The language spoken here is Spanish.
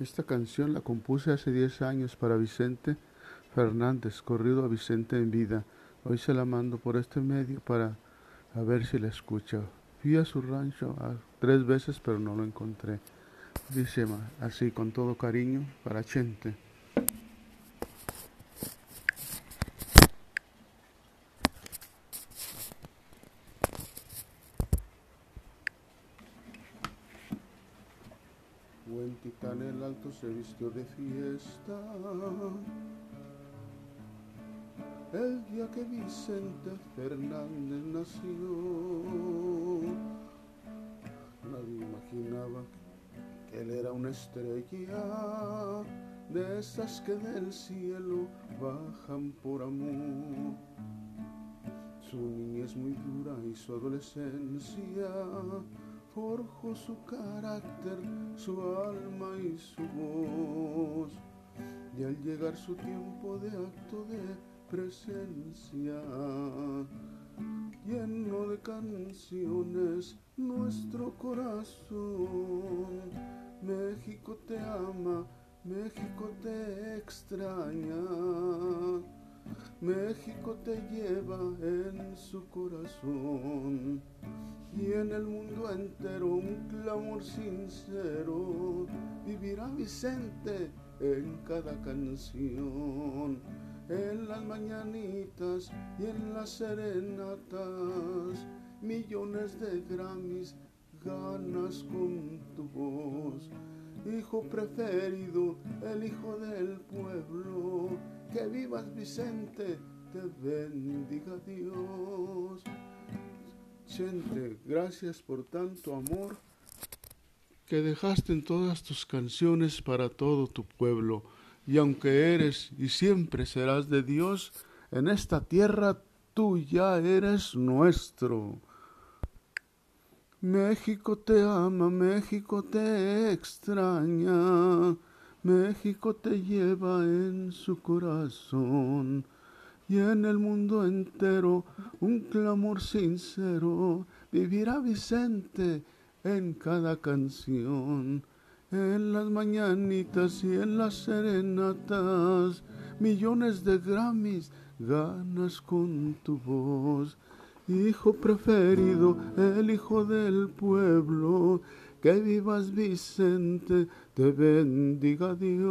Esta canción la compuse hace 10 años para Vicente Fernández, corrido a Vicente en vida. Hoy se la mando por este medio para ver si la escucha. Fui a su rancho tres veces pero no lo encontré. Dice así con todo cariño para Chente. Huentitán el alto se vistió de fiesta el día que Vicente Fernández nació. Nadie imaginaba que él era una estrella de esas que del cielo bajan por amor. Su niñez muy dura y su adolescencia forjó su carácter, su alma y su voz. Y al llegar su tiempo de acto de presencia, lleno de canciones, nuestro corazón. México te ama, México te extraña. México te lleva en su corazón y en el mundo entero un clamor sincero vivirá Vicente en cada canción, en las mañanitas y en las serenatas, millones de Grammys ganas con tu voz. Hijo preferido, el hijo del pueblo, que vivas Vicente, te bendiga Dios. Chente, gracias por tanto amor que dejaste en todas tus canciones para todo tu pueblo. Y aunque eres y siempre serás de Dios, en esta tierra tú ya eres nuestro. México te ama, México te extraña, México te lleva en su corazón y en el mundo entero un clamor sincero vivirá Vicente en cada canción. En las mañanitas y en las serenatas, millones de Grammys ganas con tu voz. Hijo preferido, el hijo del pueblo, que vivas Vicente, te bendiga Dios.